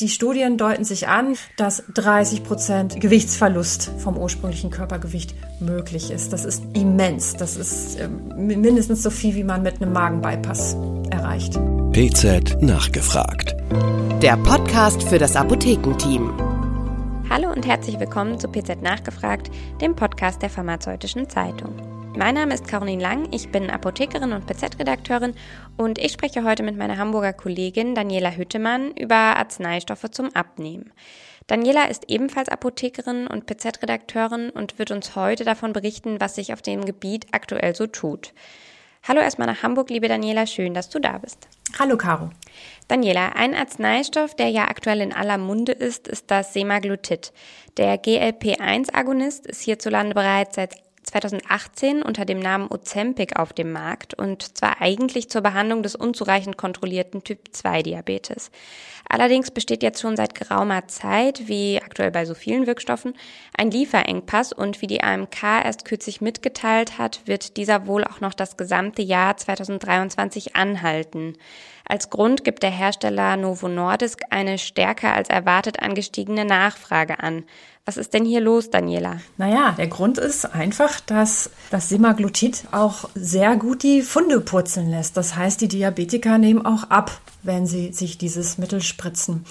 Die Studien deuten sich an, dass 30 Prozent Gewichtsverlust vom ursprünglichen Körpergewicht möglich ist. Das ist immens. Das ist äh, mindestens so viel, wie man mit einem Magenbypass erreicht. PZ nachgefragt. Der Podcast für das Apothekenteam. Hallo und herzlich willkommen zu PZ nachgefragt, dem Podcast der Pharmazeutischen Zeitung. Mein Name ist Caroline Lang, ich bin Apothekerin und PZ-Redakteurin und ich spreche heute mit meiner Hamburger Kollegin Daniela Hüttemann über Arzneistoffe zum Abnehmen. Daniela ist ebenfalls Apothekerin und PZ-Redakteurin und wird uns heute davon berichten, was sich auf dem Gebiet aktuell so tut. Hallo erstmal nach Hamburg, liebe Daniela, schön, dass du da bist. Hallo Caro. Daniela, ein Arzneistoff, der ja aktuell in aller Munde ist, ist das Semaglutid. Der GLP-1-Agonist ist hierzulande bereits seit 2018 unter dem Namen Ozempic auf dem Markt und zwar eigentlich zur Behandlung des unzureichend kontrollierten Typ-2-Diabetes. Allerdings besteht jetzt schon seit geraumer Zeit, wie aktuell bei so vielen Wirkstoffen, ein Lieferengpass und wie die AMK erst kürzlich mitgeteilt hat, wird dieser wohl auch noch das gesamte Jahr 2023 anhalten. Als Grund gibt der Hersteller Novo Nordisk eine stärker als erwartet angestiegene Nachfrage an. Was ist denn hier los, Daniela? Naja, der Grund ist einfach, dass das Semaglutid auch sehr gut die Funde purzeln lässt. Das heißt, die Diabetiker nehmen auch ab wenn sie sich dieses Mittel spritzen.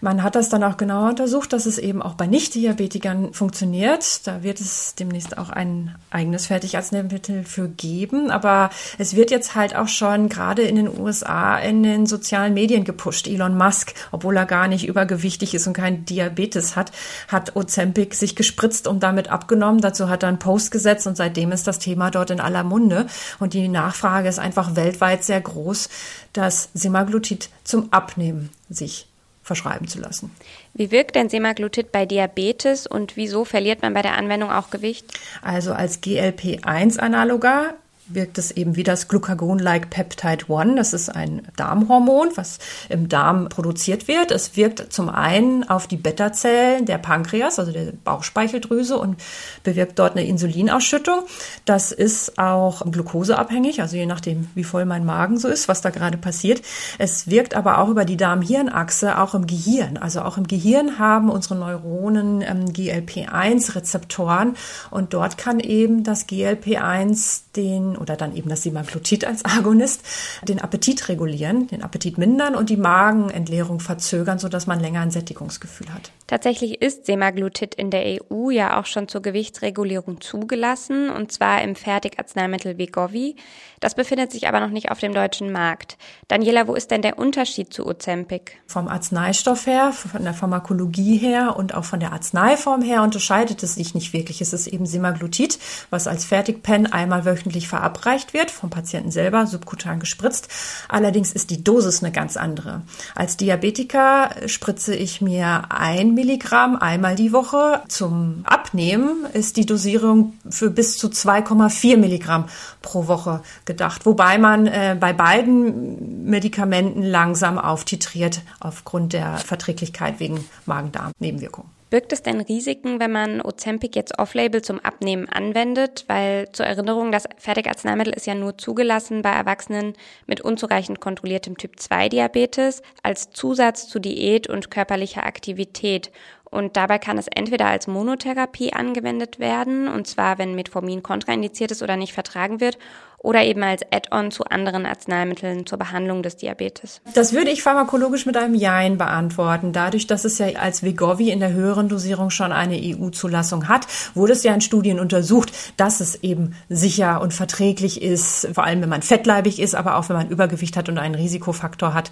Man hat das dann auch genauer untersucht, dass es eben auch bei Nicht-Diabetikern funktioniert. Da wird es demnächst auch ein eigenes Fertigarzneimittel für geben. Aber es wird jetzt halt auch schon gerade in den USA in den sozialen Medien gepusht. Elon Musk, obwohl er gar nicht übergewichtig ist und kein Diabetes hat, hat Ozempic sich gespritzt und damit abgenommen. Dazu hat er einen Post gesetzt und seitdem ist das Thema dort in aller Munde. Und die Nachfrage ist einfach weltweit sehr groß, dass Semaglutid Semaglutid zum Abnehmen sich verschreiben zu lassen. Wie wirkt denn Semaglutid bei Diabetes und wieso verliert man bei der Anwendung auch Gewicht? Also als GLP-1-Analoga wirkt es eben wie das Glucagon-like Peptide 1. Das ist ein Darmhormon, was im Darm produziert wird. Es wirkt zum einen auf die Beta-Zellen der Pankreas, also der Bauchspeicheldrüse und bewirkt dort eine Insulinausschüttung. Das ist auch glukoseabhängig, also je nachdem, wie voll mein Magen so ist, was da gerade passiert. Es wirkt aber auch über die Darm-Hirn-Achse, auch im Gehirn. Also auch im Gehirn haben unsere Neuronen ähm, GLP-1-Rezeptoren und dort kann eben das GLP-1 den oder dann eben das Semaglutid als Agonist den Appetit regulieren, den Appetit mindern und die Magenentleerung verzögern, sodass man länger ein Sättigungsgefühl hat. Tatsächlich ist Semaglutid in der EU ja auch schon zur Gewichtsregulierung zugelassen und zwar im Fertigarzneimittel Wegovy. Das befindet sich aber noch nicht auf dem deutschen Markt. Daniela, wo ist denn der Unterschied zu Ozempic? Vom Arzneistoff her, von der Pharmakologie her und auch von der Arzneiform her unterscheidet es sich nicht wirklich. Es ist eben Semaglutid, was als Fertigpen einmal wöchentlich verabreicht wird, vom Patienten selber subkutan gespritzt. Allerdings ist die Dosis eine ganz andere. Als Diabetiker spritze ich mir ein Milligramm einmal die Woche. Zum Abnehmen ist die Dosierung für bis zu 2,4 Milligramm pro Woche gedacht. Wobei man äh, bei beiden Medikamenten langsam auftitriert aufgrund der Verträglichkeit wegen Magen-Darm-Nebenwirkungen. Birgt es denn Risiken, wenn man Ozempic jetzt off-label zum Abnehmen anwendet? Weil zur Erinnerung, das Fertigarzneimittel ist ja nur zugelassen bei Erwachsenen mit unzureichend kontrolliertem Typ-2-Diabetes als Zusatz zu Diät und körperlicher Aktivität. Und dabei kann es entweder als Monotherapie angewendet werden, und zwar wenn Metformin kontraindiziert ist oder nicht vertragen wird, oder eben als Add-on zu anderen Arzneimitteln zur Behandlung des Diabetes? Das würde ich pharmakologisch mit einem Jein beantworten. Dadurch, dass es ja als Wegovy in der höheren Dosierung schon eine EU-Zulassung hat, wurde es ja in Studien untersucht, dass es eben sicher und verträglich ist, vor allem wenn man fettleibig ist, aber auch wenn man Übergewicht hat und einen Risikofaktor hat.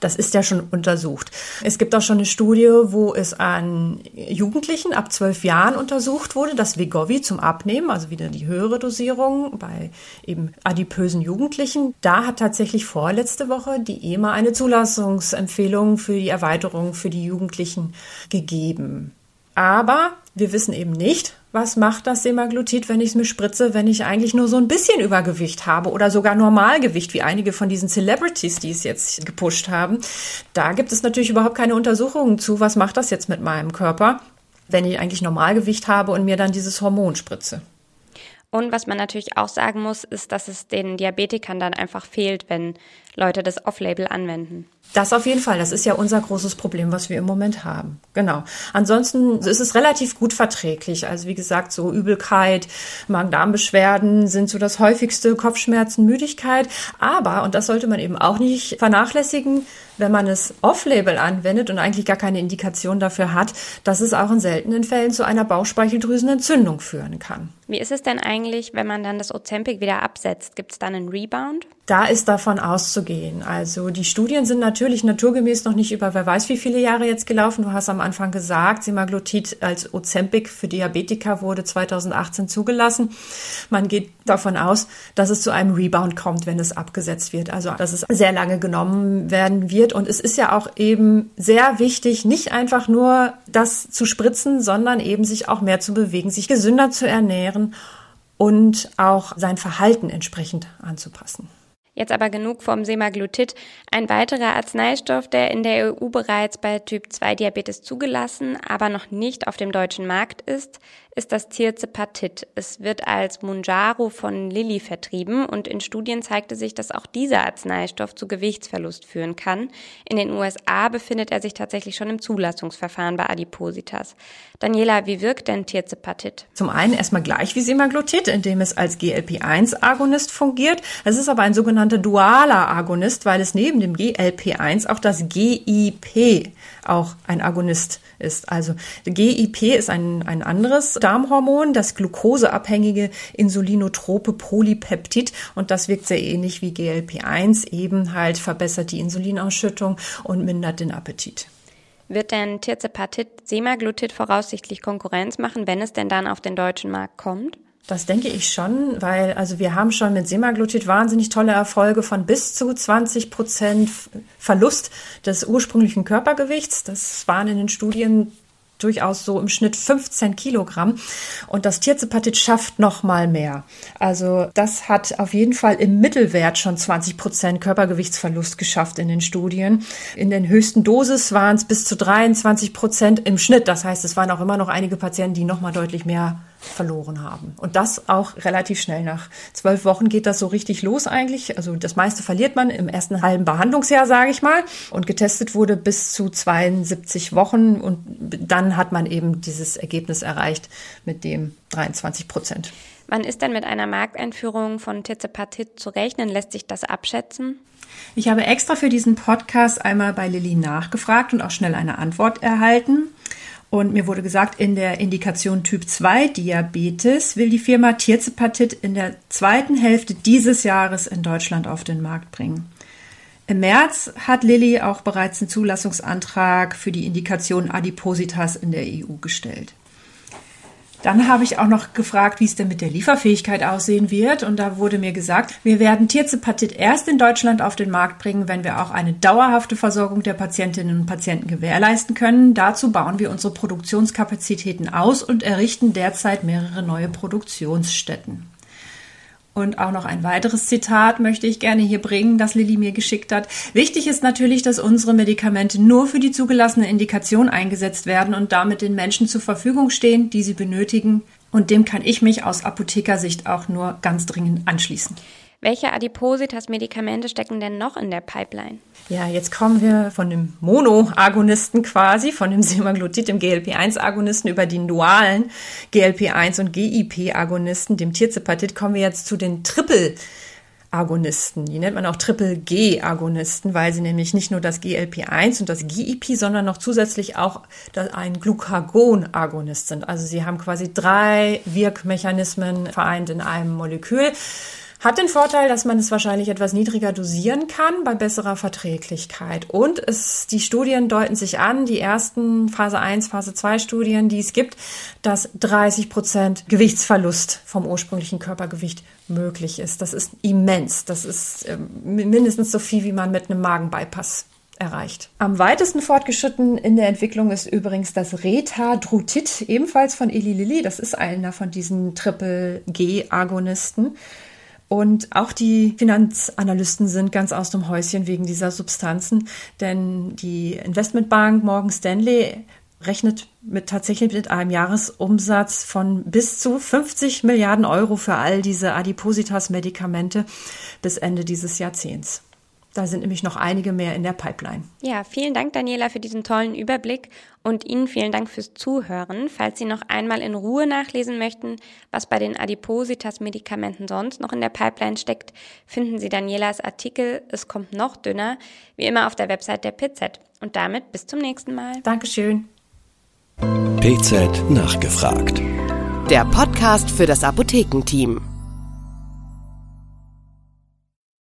Das ist ja schon untersucht. Es gibt auch schon eine Studie, wo es an Jugendlichen ab zwölf Jahren untersucht wurde, dass Wegovy zum Abnehmen, also wieder die höhere Dosierung bei eben adipösen Jugendlichen. Da hat tatsächlich vorletzte Woche die EMA eine Zulassungsempfehlung für die Erweiterung für die Jugendlichen gegeben. Aber wir wissen eben nicht, was macht das Semaglutid, wenn ich es mir spritze, wenn ich eigentlich nur so ein bisschen Übergewicht habe oder sogar Normalgewicht, wie einige von diesen Celebrities, die es jetzt gepusht haben. Da gibt es natürlich überhaupt keine Untersuchungen zu, was macht das jetzt mit meinem Körper, wenn ich eigentlich Normalgewicht habe und mir dann dieses Hormon spritze. Und was man natürlich auch sagen muss, ist, dass es den Diabetikern dann einfach fehlt, wenn Leute das Off-Label anwenden. Das auf jeden Fall. Das ist ja unser großes Problem, was wir im Moment haben. Genau. Ansonsten ist es relativ gut verträglich. Also wie gesagt, so Übelkeit, Magen-Darm-Beschwerden sind so das häufigste, Kopfschmerzen, Müdigkeit. Aber, und das sollte man eben auch nicht vernachlässigen, wenn man es off-label anwendet und eigentlich gar keine Indikation dafür hat, dass es auch in seltenen Fällen zu einer Bauchspeicheldrüsenentzündung führen kann. Wie ist es denn eigentlich, wenn man dann das Ozempic wieder absetzt? Gibt es dann einen Rebound? Da ist davon auszugehen. Also die Studien sind natürlich naturgemäß noch nicht über wer weiß wie viele Jahre jetzt gelaufen. Du hast am Anfang gesagt, Semaglutid als Ozempic für Diabetiker wurde 2018 zugelassen. Man geht davon aus, dass es zu einem Rebound kommt, wenn es abgesetzt wird. Also dass es sehr lange genommen werden wird. Und es ist ja auch eben sehr wichtig, nicht einfach nur das zu spritzen, sondern eben sich auch mehr zu bewegen, sich gesünder zu ernähren und auch sein Verhalten entsprechend anzupassen. Jetzt aber genug vom Semaglutid. Ein weiterer Arzneistoff, der in der EU bereits bei Typ 2 Diabetes zugelassen, aber noch nicht auf dem deutschen Markt ist, ist das Tirzepatid. Es wird als Munjaro von Lilly vertrieben und in Studien zeigte sich, dass auch dieser Arzneistoff zu Gewichtsverlust führen kann. In den USA befindet er sich tatsächlich schon im Zulassungsverfahren bei Adipositas. Daniela, wie wirkt denn Tirzepatid? Zum einen erstmal gleich wie Semaglutid, indem es als GLP-1-Agonist fungiert. Es ist aber ein sogenannter dualer Agonist, weil es neben dem GLP-1 auch das GIP auch ein Agonist ist. Also GIP ist ein, ein anderes Darmhormon, das glukoseabhängige insulinotrope Polypeptid und das wirkt sehr ähnlich wie GLP-1, eben halt verbessert die Insulinausschüttung und mindert den Appetit. Wird denn Tirzepatid Semaglutid voraussichtlich Konkurrenz machen, wenn es denn dann auf den deutschen Markt kommt? Das denke ich schon, weil also wir haben schon mit Semaglutid wahnsinnig tolle Erfolge von bis zu 20 Prozent Verlust des ursprünglichen Körpergewichts. Das waren in den Studien durchaus so im Schnitt 15 Kilogramm. Und das Tierzepatit schafft noch mal mehr. Also das hat auf jeden Fall im Mittelwert schon 20 Prozent Körpergewichtsverlust geschafft in den Studien. In den höchsten Dosis waren es bis zu 23 Prozent im Schnitt. Das heißt, es waren auch immer noch einige Patienten, die noch mal deutlich mehr verloren haben. Und das auch relativ schnell. Nach zwölf Wochen geht das so richtig los eigentlich. Also das meiste verliert man im ersten halben Behandlungsjahr, sage ich mal. Und getestet wurde bis zu 72 Wochen. Und dann hat man eben dieses Ergebnis erreicht mit dem 23 Prozent. Wann ist denn mit einer Markteinführung von Tirzepatid zu rechnen? Lässt sich das abschätzen? Ich habe extra für diesen Podcast einmal bei Lilly nachgefragt und auch schnell eine Antwort erhalten. Und mir wurde gesagt, in der Indikation Typ 2 Diabetes will die Firma Tirzepatid in der zweiten Hälfte dieses Jahres in Deutschland auf den Markt bringen. Im März hat Lilly auch bereits einen Zulassungsantrag für die Indikation Adipositas in der EU gestellt. Dann habe ich auch noch gefragt, wie es denn mit der Lieferfähigkeit aussehen wird. Und da wurde mir gesagt, wir werden Tierzepatit erst in Deutschland auf den Markt bringen, wenn wir auch eine dauerhafte Versorgung der Patientinnen und Patienten gewährleisten können. Dazu bauen wir unsere Produktionskapazitäten aus und errichten derzeit mehrere neue Produktionsstätten. Und auch noch ein weiteres Zitat möchte ich gerne hier bringen, das Lilly mir geschickt hat. Wichtig ist natürlich, dass unsere Medikamente nur für die zugelassene Indikation eingesetzt werden und damit den Menschen zur Verfügung stehen, die sie benötigen. Und dem kann ich mich aus Apothekersicht auch nur ganz dringend anschließen. Welche Adipositas-Medikamente stecken denn noch in der Pipeline? Ja, jetzt kommen wir von dem Monoagonisten quasi, von dem Semaglutid, dem GLP-1-Agonisten, über die dualen GLP-1 und GIP-Agonisten, dem Tirzepatid, kommen wir jetzt zu den Triple- Agonisten. Die nennt man auch Triple-G-Agonisten, weil sie nämlich nicht nur das GLP-1 und das GIP, sondern noch zusätzlich auch ein Glucagon-Agonist sind. Also sie haben quasi drei Wirkmechanismen vereint in einem Molekül. Hat den Vorteil, dass man es wahrscheinlich etwas niedriger dosieren kann bei besserer Verträglichkeit. Und es, die Studien deuten sich an, die ersten Phase 1, Phase 2 Studien, die es gibt, dass 30 Prozent Gewichtsverlust vom ursprünglichen Körpergewicht möglich ist. Das ist immens. Das ist äh, mindestens so viel, wie man mit einem Magenbypass erreicht. Am weitesten fortgeschritten in der Entwicklung ist übrigens das Retadrutit, ebenfalls von Eli Lilly. Das ist einer von diesen Triple-G-Agonisten. Und auch die Finanzanalysten sind ganz aus dem Häuschen wegen dieser Substanzen, denn die Investmentbank Morgan Stanley rechnet mit tatsächlich mit einem Jahresumsatz von bis zu 50 Milliarden Euro für all diese Adipositas-Medikamente bis Ende dieses Jahrzehnts. Da sind nämlich noch einige mehr in der Pipeline. Ja, vielen Dank, Daniela, für diesen tollen Überblick und Ihnen vielen Dank fürs Zuhören. Falls Sie noch einmal in Ruhe nachlesen möchten, was bei den Adipositas-Medikamenten sonst noch in der Pipeline steckt, finden Sie Danielas Artikel Es kommt noch dünner, wie immer auf der Website der PZ. Und damit bis zum nächsten Mal. Dankeschön. PZ nachgefragt. Der Podcast für das Apothekenteam.